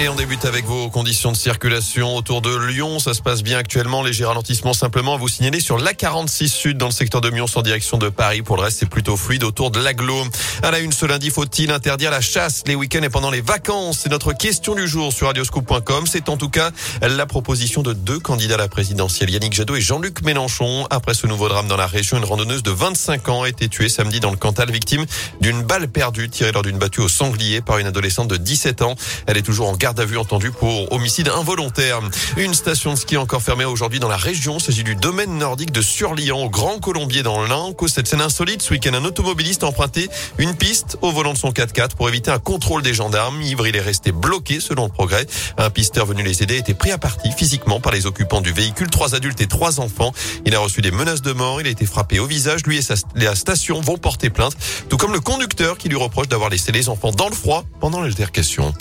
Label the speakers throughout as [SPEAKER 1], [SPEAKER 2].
[SPEAKER 1] Et on débute avec vos conditions de circulation autour de Lyon. Ça se passe bien actuellement. Léger ralentissement simplement à vous signaler sur l'A46 Sud dans le secteur de Lyon en direction de Paris. Pour le reste, c'est plutôt fluide autour de l'aglo. À la une ce lundi, faut-il interdire la chasse les week-ends et pendant les vacances? C'est notre question du jour sur radioscoop.com. C'est en tout cas la proposition de deux candidats à la présidentielle, Yannick Jadot et Jean-Luc Mélenchon. Après ce nouveau drame dans la région, une randonneuse de 25 ans a été tuée samedi dans le Cantal, victime d'une balle perdue tirée lors d'une battue au sanglier par une adolescente de 17 ans. Elle est toujours en garde garde à entendu pour homicide involontaire. Une station de ski encore fermée aujourd'hui dans la région. Il s'agit du domaine nordique de Surlian au Grand Colombier dans l'Ain. Cause cette scène insolite, ce week-end, un automobiliste a emprunté une piste au volant de son 4x4 pour éviter un contrôle des gendarmes. Ivre, il est resté bloqué selon le progrès. Un pisteur venu les aider a été pris à partie physiquement par les occupants du véhicule. Trois adultes et trois enfants. Il a reçu des menaces de mort. Il a été frappé au visage. Lui et sa, la station vont porter plainte. Tout comme le conducteur qui lui reproche d'avoir laissé les enfants dans le froid pendant l'altercation.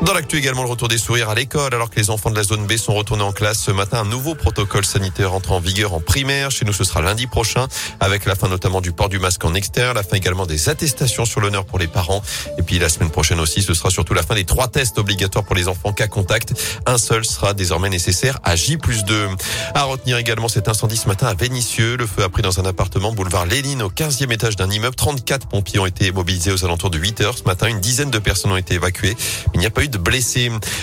[SPEAKER 1] Dans l'actu également, le retour des sourires à l'école. Alors que les enfants de la zone B sont retournés en classe ce matin, un nouveau protocole sanitaire entre en vigueur en primaire. Chez nous, ce sera lundi prochain, avec la fin notamment du port du masque en extérieur, la fin également des attestations sur l'honneur pour les parents. Et puis la semaine prochaine aussi, ce sera surtout la fin des trois tests obligatoires pour les enfants cas contact. Un seul sera désormais nécessaire à J plus 2. À retenir également cet incendie ce matin à Vénissieux. Le feu a pris dans un appartement boulevard Lénine au 15e étage d'un immeuble. 34 pompiers ont été mobilisés aux alentours de 8 heures ce matin. Une dizaine de personnes ont été évacuées. Il n'y a pas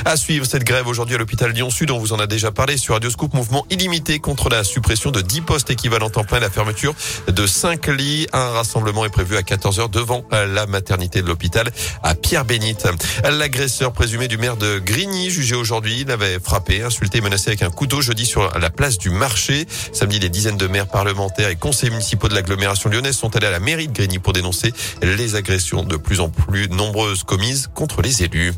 [SPEAKER 1] À suivre cette grève aujourd'hui à l'hôpital Lyon Sud, on vous en a déjà parlé sur Radio Scoop, mouvement illimité contre la suppression de 10 postes équivalents en plein, la fermeture de 5 lits. Un rassemblement est prévu à 14h devant la maternité de l'hôpital à Pierre-Bénite. L'agresseur présumé du maire de Grigny, jugé aujourd'hui, l'avait frappé, insulté et menacé avec un couteau jeudi sur la place du marché. Samedi, des dizaines de maires parlementaires et conseillers municipaux de l'agglomération lyonnaise sont allés à la mairie de Grigny pour dénoncer les agressions de plus en plus nombreuses commises contre les élus.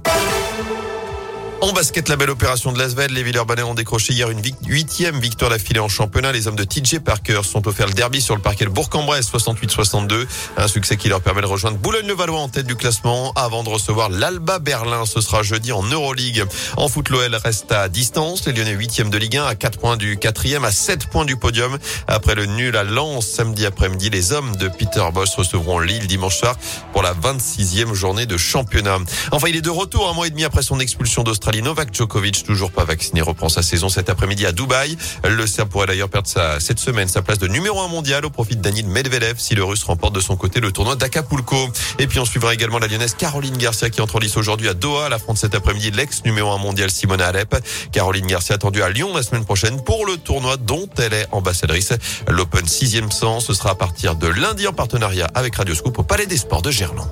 [SPEAKER 1] En basket, la belle opération de Lasvel. Les Villeurbanais ont décroché hier une huitième victoire d'affilée en championnat. Les hommes de TJ Parker sont offerts le derby sur le parquet de Bourg-en-Bresse 68-62. Un succès qui leur permet de rejoindre Boulogne-le-Valois en tête du classement avant de recevoir l'Alba Berlin. Ce sera jeudi en Euroleague. En foot, l'OL reste à distance. Les Lyonnais huitième de Ligue 1 à 4 points du quatrième, à 7 points du podium. Après le nul à Lens samedi après-midi, les hommes de Peter Bosch recevront Lille dimanche soir pour la 26e journée de championnat. Enfin, il est de retour un mois et demi après son expulsion d'Australie. Novak Djokovic, toujours pas vacciné, reprend sa saison cet après-midi à Dubaï. Le Serbe pourrait d'ailleurs perdre sa, cette semaine sa place de numéro un mondial au profit de Daniel Medvedev si le Russe remporte de son côté le tournoi d'Acapulco. Et puis on suivra également la lyonnaise Caroline Garcia qui entre en lice aujourd'hui à Doha. La France cet après-midi l'ex numéro un mondial Simona Alep. Caroline Garcia attendue à Lyon la semaine prochaine pour le tournoi dont elle est ambassadrice. L'Open 6e sens, ce sera à partir de lundi en partenariat avec Radio Scoop au Palais des Sports de Gerland.